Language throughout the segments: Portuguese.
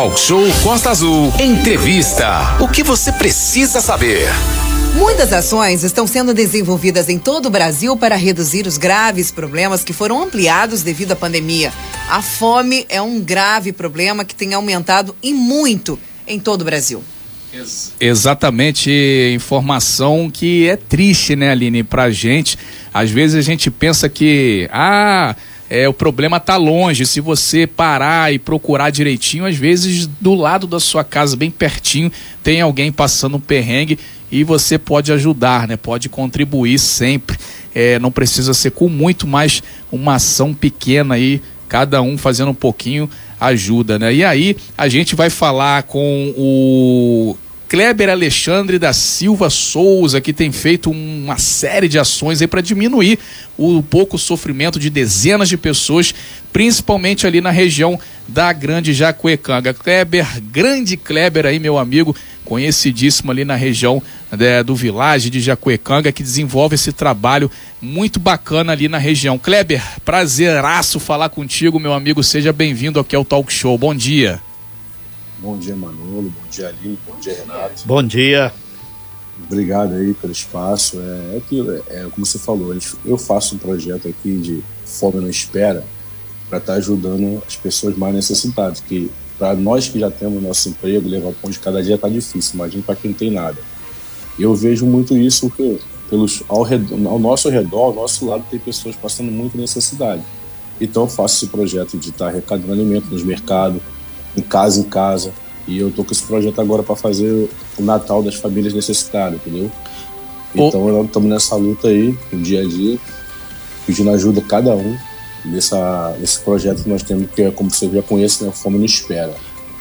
Talk Show Costa Azul. Entrevista. O que você precisa saber? Muitas ações estão sendo desenvolvidas em todo o Brasil para reduzir os graves problemas que foram ampliados devido à pandemia. A fome é um grave problema que tem aumentado e muito em todo o Brasil. Ex exatamente, informação que é triste, né, Aline, pra gente. Às vezes a gente pensa que, ah, é, o problema está longe. Se você parar e procurar direitinho, às vezes do lado da sua casa, bem pertinho, tem alguém passando um perrengue e você pode ajudar, né? Pode contribuir sempre. É, não precisa ser com muito, mais uma ação pequena aí, cada um fazendo um pouquinho ajuda, né? E aí a gente vai falar com o Kleber Alexandre da Silva Souza, que tem feito uma série de ações aí para diminuir o pouco sofrimento de dezenas de pessoas, principalmente ali na região da Grande Jacuecanga. Kleber, grande Kleber aí, meu amigo, conhecidíssimo ali na região né, do Village de Jacuecanga, que desenvolve esse trabalho muito bacana ali na região. Kleber, prazeraço falar contigo, meu amigo. Seja bem-vindo aqui ao Talk Show. Bom dia. Bom dia, Manolo. Bom dia, Aline. Bom dia, Renato. Bom dia. Obrigado aí pelo espaço. É, é aquilo, é, como você falou, eu faço um projeto aqui de Fome na Espera para estar tá ajudando as pessoas mais necessitadas, que para nós que já temos nosso emprego, levar pão de cada dia tá difícil, imagina para quem não tem nada. Eu vejo muito isso que pelos, ao, redor, ao nosso redor, ao nosso lado, tem pessoas passando muita necessidade. Então eu faço esse projeto de estar tá arrecadando alimento nos mercados, em casa em casa. E eu tô com esse projeto agora para fazer o Natal das famílias necessitadas, entendeu? Então nós estamos nessa luta aí, no dia a dia, pedindo ajuda a cada um nessa, nesse projeto que nós temos, que é, como você já conhece, né, Fome no Espera,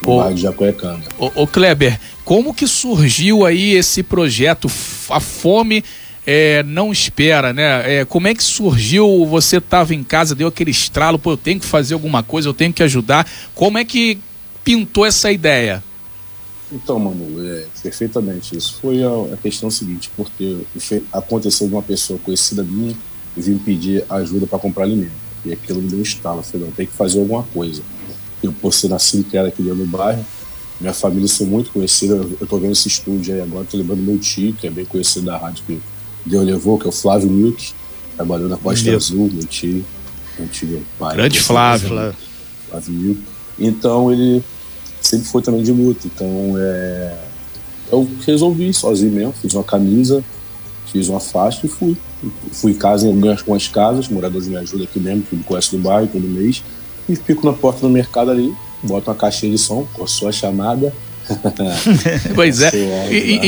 no bairro de Jacuecanga. Ô, ô Kleber, como que surgiu aí esse projeto, a Fome é, não espera, né? É, como é que surgiu? Você estava em casa, deu aquele estralo, pô, eu tenho que fazer alguma coisa, eu tenho que ajudar. Como é que pintou essa ideia? Então, mano, é, perfeitamente. Isso foi a, a, questão seguinte, porque aconteceu de uma pessoa conhecida minha vir pedir ajuda para comprar alimento. E aquilo me deu um estalo. Eu falei, não, tem que fazer alguma coisa. Eu, por ser nascido que era aqui dentro do bairro, minha família sou muito conhecida. Eu, tô vendo esse estúdio aí agora, tô lembrando meu tio, que é bem conhecido da rádio que Deus levou, que é o Flávio Milk, trabalhou na Costa meu. Azul, meu tio, meu tio pai. Grande. Flávio, Flávio Milk. Então ele sempre foi também de luta. Então é, eu resolvi sozinho mesmo, fiz uma camisa, fiz uma faixa e fui. Fui em casa, em algumas casas, moradores me ajudam aqui mesmo, que me conhece do bairro todo mês, e fico na porta do mercado ali, boto uma caixinha de som com a sua chamada. pois é.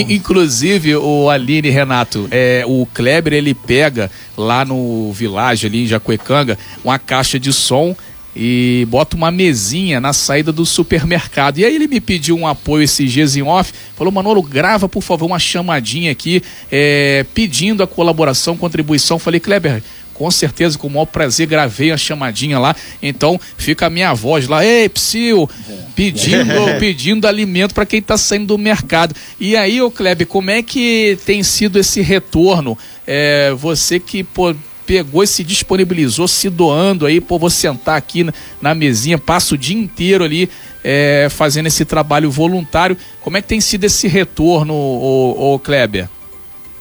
Inclusive, o Aline Renato, é, o Kleber ele pega lá no vilage ali em Jacuecanga uma caixa de som e bota uma mesinha na saída do supermercado. E aí ele me pediu um apoio esses dias em off, falou, Manolo, grava por favor uma chamadinha aqui, é, pedindo a colaboração, contribuição. Falei, Kleber, com certeza, com o maior prazer, gravei a chamadinha lá. Então fica a minha voz lá, ei, Psyu, pedindo, pedindo alimento para quem está saindo do mercado. E aí, ô Kleber, como é que tem sido esse retorno? É, você que pô, pegou e se disponibilizou, se doando aí, pô, vou sentar aqui na, na mesinha, passo o dia inteiro ali é, fazendo esse trabalho voluntário. Como é que tem sido esse retorno, ô, ô Kleber?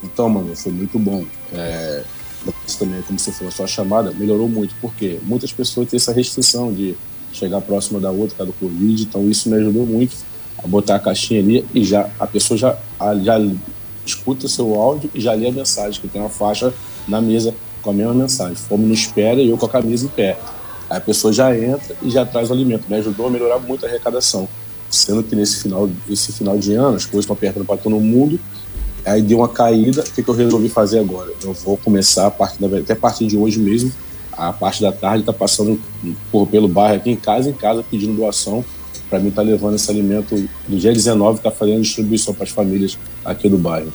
Então, mano, foi muito bom. É, também, como você falou, a sua chamada melhorou muito, porque muitas pessoas têm essa restrição de chegar próxima da outra, cada Covid, então isso me ajudou muito a botar a caixinha ali e já a pessoa já, já escuta seu áudio e já lê a mensagem, que tem uma faixa na mesa com a mesma mensagem. Fome não espera e eu com a camisa em pé. Aí a pessoa já entra e já traz o alimento. Me ajudou a melhorar muito a arrecadação. Sendo que nesse final, esse final de ano as coisas estão apertando para todo mundo. Aí deu uma caída. O que, que eu resolvi fazer agora? Eu vou começar a partir da, até a partir de hoje mesmo. A parte da tarde está passando por, pelo bairro aqui em casa em casa pedindo doação para mim estar tá levando esse alimento do dia 19 está fazendo distribuição para as famílias aqui do bairro.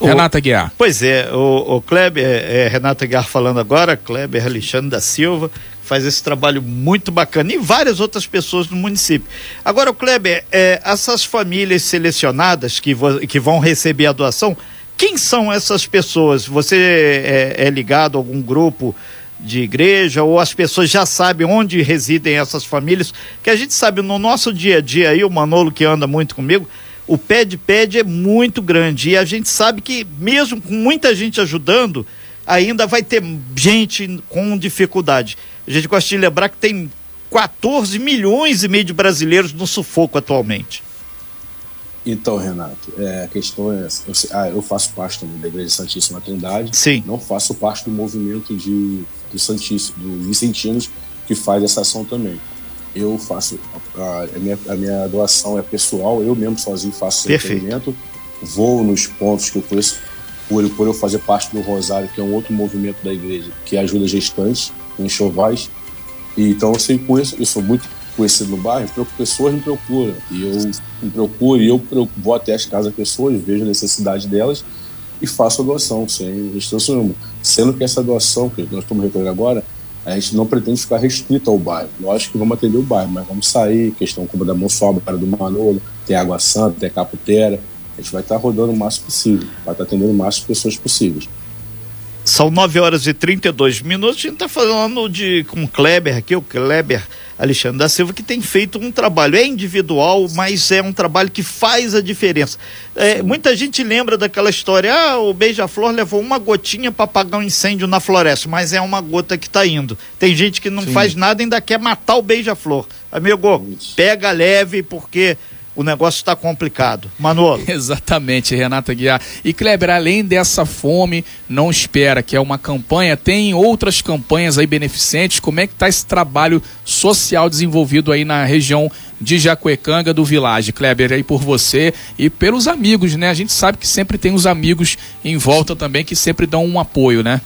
Renata Guiar. Pois é, o, o Kleber, é, é, Renata Guiar falando agora, Kleber Alexandre da Silva, faz esse trabalho muito bacana e várias outras pessoas no município. Agora, o Kleber, é, essas famílias selecionadas que, vo, que vão receber a doação, quem são essas pessoas? Você é, é ligado a algum grupo de igreja ou as pessoas já sabem onde residem essas famílias? Que a gente sabe no nosso dia a dia aí, o Manolo que anda muito comigo, o pé de pede é muito grande e a gente sabe que mesmo com muita gente ajudando, ainda vai ter gente com dificuldade. A gente gosta de lembrar que tem 14 milhões e meio de brasileiros no sufoco atualmente. Então, Renato, é, a questão é. Eu, ah, eu faço parte também da Igreja Santíssima Trindade. Sim. Não faço parte do movimento de, do Santíssimo, do Vicentinos, que faz essa ação também. Eu faço. A, a, minha, a minha doação é pessoal, eu mesmo sozinho faço esse atendimento. Vou nos pontos que eu conheço, por, por eu fazer parte do Rosário, que é um outro movimento da igreja, que ajuda gestantes, em chovais. E, então eu sempre conheço, eu sou muito conhecido no bairro, pessoas me procuram. E eu me procuro e eu vou até as casas das pessoas, vejo a necessidade delas e faço a doação, sem restrição nenhuma. Sendo que essa doação, que nós estamos recolhendo agora, a gente não pretende ficar restrito ao bairro. Lógico que vamos atender o bairro, mas vamos sair, questão como da Monsoba, para do Manolo, tem Água Santa, tem Caputera. A gente vai estar rodando o máximo possível, vai estar atendendo o máximo de pessoas possíveis. São 9 horas e 32 minutos. A gente está falando de, com o Kleber aqui, o Kleber Alexandre da Silva, que tem feito um trabalho. É individual, mas é um trabalho que faz a diferença. É, muita gente lembra daquela história: ah, o Beija-Flor levou uma gotinha para apagar um incêndio na floresta, mas é uma gota que está indo. Tem gente que não Sim. faz nada e ainda quer matar o Beija-Flor. Amigo, pega leve, porque o negócio está complicado. Manolo. Exatamente, Renata Guiar. E Kleber, além dessa fome, não espera, que é uma campanha, tem outras campanhas aí beneficentes. Como é que está esse trabalho social desenvolvido aí na região de Jacuecanga do Village, Kleber, aí por você e pelos amigos, né? A gente sabe que sempre tem os amigos em volta também que sempre dão um apoio, né?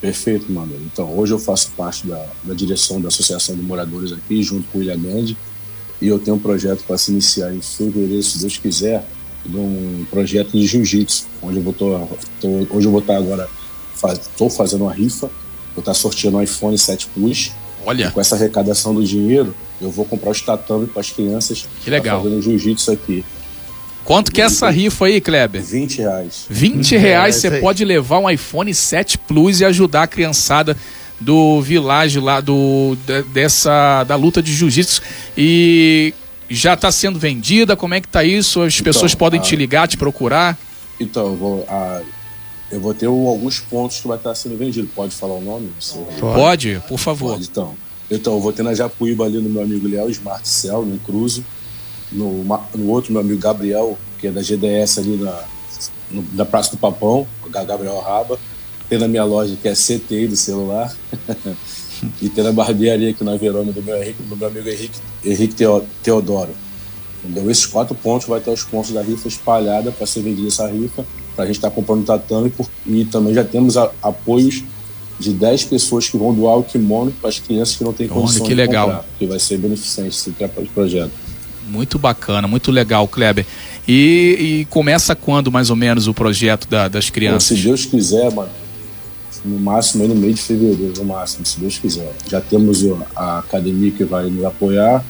Perfeito, Manolo. Então, hoje eu faço parte da, da direção da Associação de Moradores aqui, junto com o Ilha Grande e eu tenho um projeto para se iniciar em fevereiro, se Deus quiser, de um projeto de jiu-jitsu, onde eu vou tô, tô, hoje eu vou estar agora estou faz, fazendo uma rifa, vou estar sorteando um iPhone 7 Plus. Olha. com essa arrecadação do dinheiro, eu vou comprar os tatame para as crianças. Que legal. Fazendo jiu-jitsu aqui. Quanto que é essa rifa aí, Kleber? 20 reais. 20 reais você pode levar um iPhone 7 Plus e ajudar a criançada do Village lá do dessa da luta de jiu-jitsu e já está sendo vendida. Como é que tá isso? As então, pessoas podem a... te ligar, te procurar? Então, eu vou, a... eu vou ter alguns pontos que vai estar sendo vendido. Pode falar o nome? Pode, por favor. Pode, então. Então, eu vou ter na Japuíba ali no meu amigo Léo Smart Cell, no Cruzo. No, no outro, meu amigo Gabriel, que é da GDS ali na, no, na Praça do Papão, Gabriel Raba tem na minha loja que é CTI do celular. e tem na barbearia aqui na Verona do meu, do meu amigo Henrique, Henrique Teodoro. Entendeu? Esses quatro pontos vai ter os pontos da rifa espalhada para ser vendida essa rifa, para a gente estar tá comprando tatame e também já temos a, apoios de 10 pessoas que vão doar o kimono para as crianças que não têm condição que legal. comprar, que vai ser beneficente esse projeto. Muito bacana, muito legal, Kleber. E, e, começa quando mais ou menos o projeto da, das crianças? Bom, se Deus quiser, mano, no máximo aí no mês de fevereiro, no máximo, se Deus quiser. Já temos a academia que vai nos apoiar,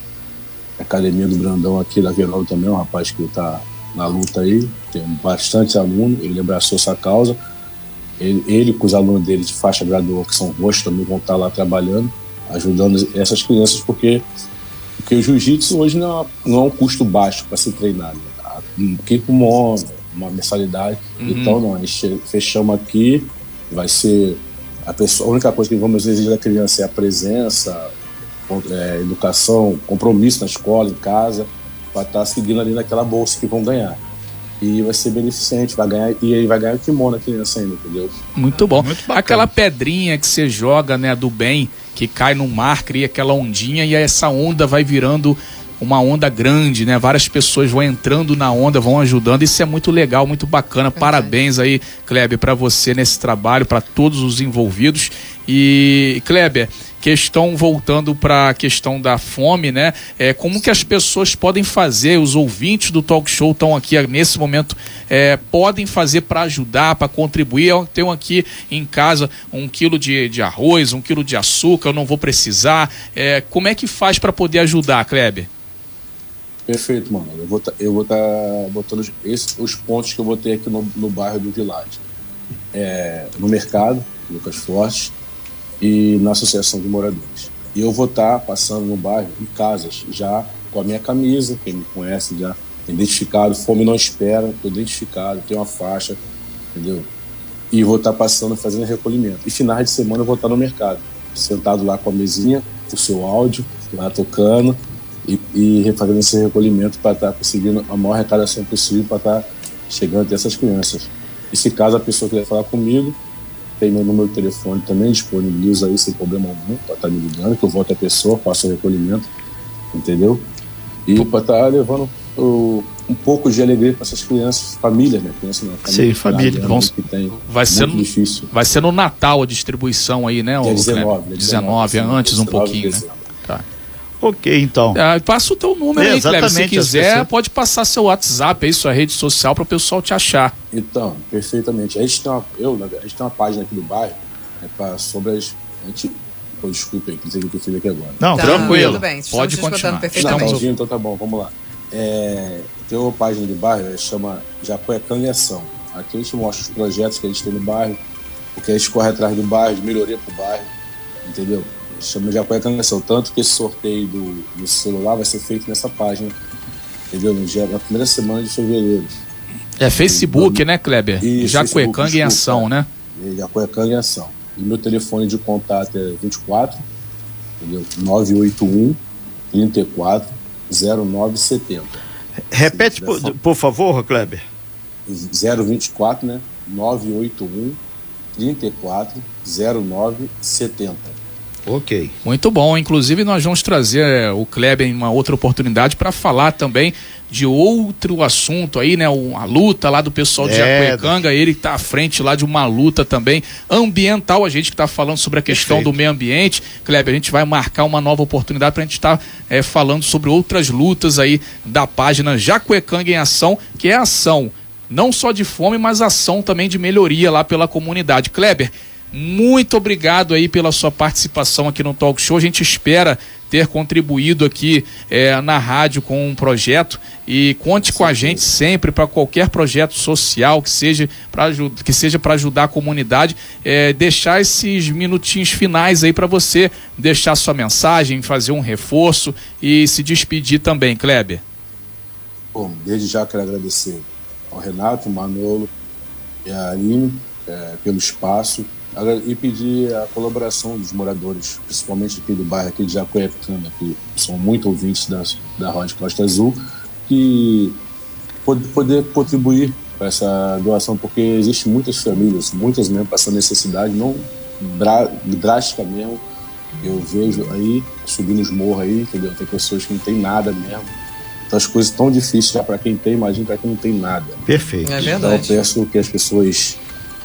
a academia do Brandão aqui da Verona também, um rapaz que está na luta aí, tem bastante aluno, ele abraçou essa causa. Ele, ele com os alunos dele de faixa gradual, que são roxos, também vão estar lá trabalhando, ajudando essas crianças, porque, porque o jiu-jitsu hoje não é, não é um custo baixo para se treinar. Né? Um kimono, uma mensalidade. Uhum. Então, não, a gente fechamos aqui, vai ser a, pessoa, a única coisa que vamos exigir da criança é a presença, é, educação, compromisso na escola, em casa, para estar tá seguindo ali naquela bolsa que vão ganhar. E vai ser beneficente, vai ganhar, e aí vai ganhar o kimono a criança ainda, entendeu? Muito bom. Muito aquela pedrinha que você joga, né, do bem, que cai no mar, cria aquela ondinha e essa onda vai virando uma onda grande, né? Várias pessoas vão entrando na onda, vão ajudando. Isso é muito legal, muito bacana. Parabéns aí, Kleber, para você nesse trabalho, para todos os envolvidos. E Kleber, questão voltando para a questão da fome, né? É, como que as pessoas podem fazer, os ouvintes do talk show estão aqui nesse momento, é, podem fazer para ajudar, para contribuir. Eu tenho aqui em casa um quilo de, de arroz, um quilo de açúcar, eu não vou precisar. É, como é que faz para poder ajudar, Kleber? Perfeito, mano. Eu vou tá, eu vou estar tá botando esse, os pontos que eu vou ter aqui no, no bairro do Village. É, no mercado, Lucas Forte, e na Associação de Moradores. E eu vou estar passando no bairro, em casas, já com a minha camisa, quem me conhece já identificado, fome não espera, estou identificado, tenho uma faixa, entendeu? E vou estar passando fazendo recolhimento. E finais de semana eu vou estar no mercado, sentado lá com a mesinha, com o seu áudio, lá tocando e, e fazendo esse recolhimento para estar conseguindo a maior arrecadação possível para estar chegando até essas crianças. E se caso a pessoa quiser falar comigo, tem meu número de telefone também, disponibilizo aí sem problema algum para estar me ligando, que eu volto a pessoa, faço o recolhimento, entendeu? E para estar levando o, um pouco de alegria para essas crianças, famílias, né? Criança não, família, Sim, família. Né, Vamos, que tem vai ser no, difícil. Vai ser no Natal a distribuição aí, né? Dia 19, dia 19, 19 antes 19 um pouquinho, né? Ok, então. É, passa o teu número é, aí, Cleber. Se quiser, pessoas... pode passar seu WhatsApp aí, sua rede social, para o pessoal te achar. Então, perfeitamente. A gente tem uma, eu, a gente tem uma página aqui do bairro é pra, sobre as. A gente, oh, desculpa aí, dizer o que eu fiz aqui agora. Não, tá, tranquilo. Tudo bem, pode continuar. Não, tá então tá bom, vamos lá. É, tem uma página do bairro, chama Jacuecanga em Ação. Aqui a gente mostra os projetos que a gente tem no bairro, o que a gente corre atrás do bairro, de melhoria para o bairro, entendeu? Chama Jacué Cangação. Tanto que esse sorteio do, do, celular vai ser feito nessa página, entendeu? No dia, na primeira semana de fevereiro. É Facebook, então, né, Kleber? Jacuecanga em ação, né? É, Jacuecanga em ação. E meu telefone de contato é 24, entendeu? 981 34 0970. Repete, por, por favor, Kleber. 024, né? 981 34 0970. Ok. Muito bom. Inclusive, nós vamos trazer é, o Kleber em uma outra oportunidade para falar também de outro assunto aí, né? A luta lá do pessoal de é, Jacuecanga, ele está à frente lá de uma luta também ambiental, a gente que está falando sobre a questão Perfeito. do meio ambiente. Kleber, a gente vai marcar uma nova oportunidade para a gente estar tá, é, falando sobre outras lutas aí da página Jacuecanga em Ação, que é ação não só de fome, mas ação também de melhoria lá pela comunidade. Kleber, muito obrigado aí pela sua participação aqui no Talk Show. A gente espera ter contribuído aqui é, na rádio com um projeto e conte com a gente sempre para qualquer projeto social que seja para que seja para ajudar a comunidade. É, deixar esses minutinhos finais aí para você deixar sua mensagem, fazer um reforço e se despedir também, Kleber. Bom, desde já quero agradecer ao Renato, Manolo e a Aline é, pelo espaço e pedir a colaboração dos moradores, principalmente aqui do bairro aqui de Jacuecana, que são muito ouvintes da, da Rádio Costa Azul, que poder contribuir para essa doação, porque existem muitas famílias, muitas mesmo passando necessidade, não drástica mesmo. Eu vejo aí, subindo os morros aí, entendeu? Tem pessoas que não tem nada mesmo. Então as coisas tão difíceis já para quem tem, imagina para quem não tem nada. Perfeito. É verdade. Então eu peço que as pessoas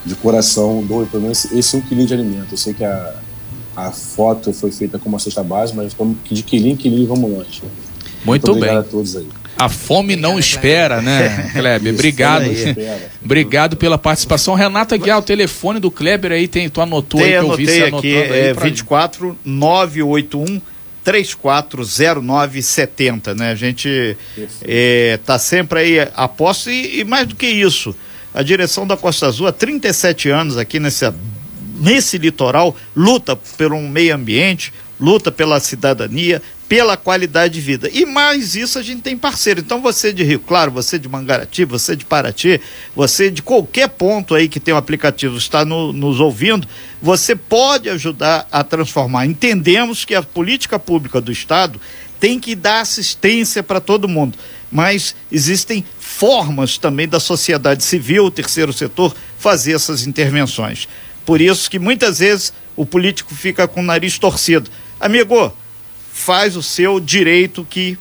de coração doe pelo menos esse um quilinho de alimento. Eu sei que a, a foto foi feita com uma cesta base, mas de quilinho em quilinho vamos longe. Muito, Muito bem. a todos aí. A fome não espera, né, Kleber? Obrigado. Obrigado pela participação. Renata Guiar, o telefone do Kleber aí tem, tu anotou tem, aí que eu vi você anotando aqui, aí. É 24 981 340970, né? A gente é, tá sempre aí a e, e mais do que isso, a direção da Costa Azul há 37 anos aqui nesse, nesse litoral luta pelo meio ambiente, luta pela cidadania, pela qualidade de vida. E mais isso a gente tem parceiro. Então você de Rio Claro, você de Mangarati, você de Paraty, você de qualquer ponto aí que tem um aplicativo está no, nos ouvindo, você pode ajudar a transformar. Entendemos que a política pública do Estado tem que dar assistência para todo mundo, mas existem formas também da sociedade civil, o terceiro setor, fazer essas intervenções. Por isso que muitas vezes o político fica com o nariz torcido. Amigo, faz o seu direito que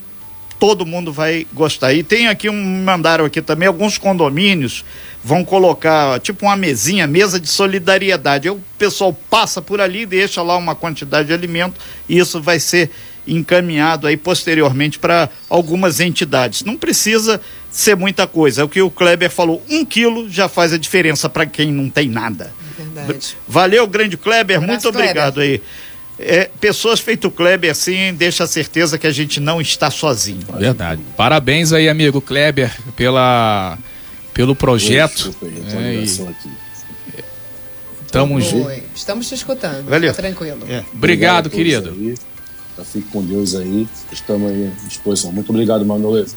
todo mundo vai gostar. E tem aqui um mandaram aqui também alguns condomínios vão colocar tipo uma mesinha, mesa de solidariedade. O pessoal passa por ali, deixa lá uma quantidade de alimento e isso vai ser encaminhado aí posteriormente para algumas entidades. Não precisa ser muita coisa. É o que o Kleber falou, um quilo já faz a diferença para quem não tem nada. Verdade. Valeu, grande Kleber, um muito obrigado Kleber. aí. É, pessoas feito Kleber assim, deixa a certeza que a gente não está sozinho. Verdade. Parabéns aí, amigo Kleber, pela, pelo projeto. Aí, é, e... Tamo junto. Oi, Estamos te escutando. Valeu. Fica tranquilo. É. Obrigado, todos querido. Já fique com Deus aí. Estamos aí à disposição. Muito obrigado, Manoleza.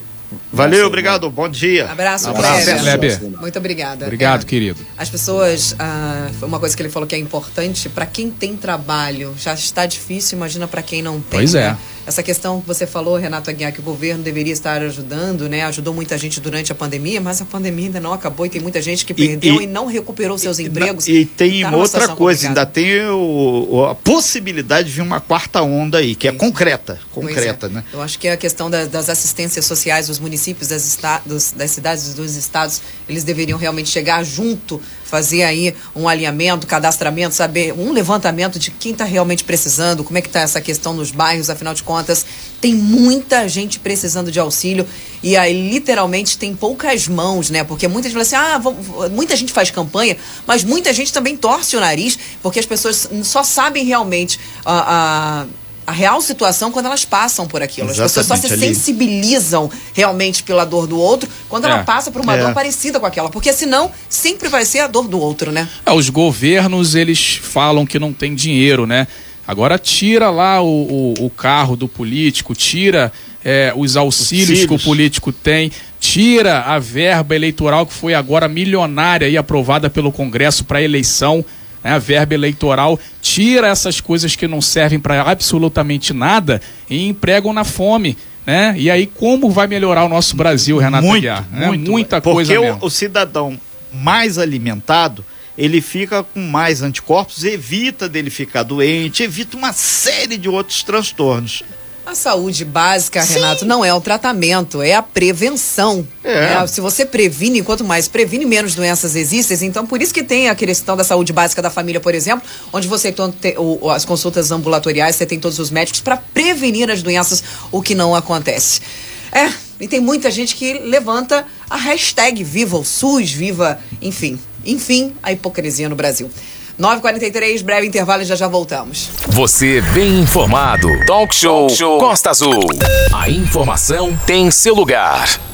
Valeu, obrigado. Bom dia. Abraço, Abraço, Kleber. Muito obrigada. Obrigado, É. querido. As pessoas, ah, uma coisa que ele falou que é importante, para quem tem trabalho, já está difícil, imagina para quem não tem. Pois é. né? Essa questão que você falou, Renato Aguiar, que o governo deveria estar ajudando, né? Ajudou muita gente durante a pandemia, mas a pandemia ainda não acabou e tem muita gente que E- perdeu e, e- não recuperou seus empregos. E tem Tá outra coisa, ainda complicada. tem o- a possibilidade de uma quarta onda aí, que é Pois concreta. Pois Concreta, é. né? Eu acho que a questão da- das assistências sociais dos municípios, das, esta- dos- das cidades e dos estados, eles deveriam realmente chegar junto, fazer aí um alinhamento, cadastramento, saber um levantamento de quem está realmente precisando, como é que está essa questão nos bairros, afinal de contas, tem muita gente precisando de auxílio e aí literalmente tem poucas mãos, né? Porque muita gente fala assim, ah, vamos- muita gente faz campanha, mas muita gente também torce o nariz, porque as pessoas só sabem realmente a- a a real situação quando elas passam por aquilo. As pessoas só se Exatamente, ali. sensibilizam realmente pela dor do outro quando É. ela passa por uma É. dor parecida com aquela. Porque senão sempre vai ser a dor do outro, né? É, os governos, eles falam que não tem dinheiro, né? Agora tira lá o, o, o carro do político, tira é, os auxílios que o político tem, tira a verba eleitoral que foi agora milionária e aprovada pelo Congresso para eleição, né, a verba eleitoral, tira essas coisas que não servem para absolutamente nada e empregam na fome. Né? E aí, como vai melhorar o nosso Brasil, Renato muito, Aguiar? né? muito. Muita Porque coisa o, mesmo. o cidadão mais alimentado, ele fica com mais anticorpos, evita dele ficar doente, evita uma série de outros transtornos. A saúde básica, Renato, não é o tratamento, é a prevenção. É. né? Se você previne, quanto mais previne, menos doenças existem. Então, por isso que tem a questão da saúde básica da família, por exemplo, onde você tem as consultas ambulatoriais, você tem todos os médicos para prevenir as doenças, o que não acontece. É, e tem muita gente que levanta a hashtag Viva o SUS, viva, enfim, enfim, a hipocrisia no Brasil. 9h43, breve intervalo e já já voltamos. Você bem informado. Talk Show, Costa Azul. A informação tem seu lugar.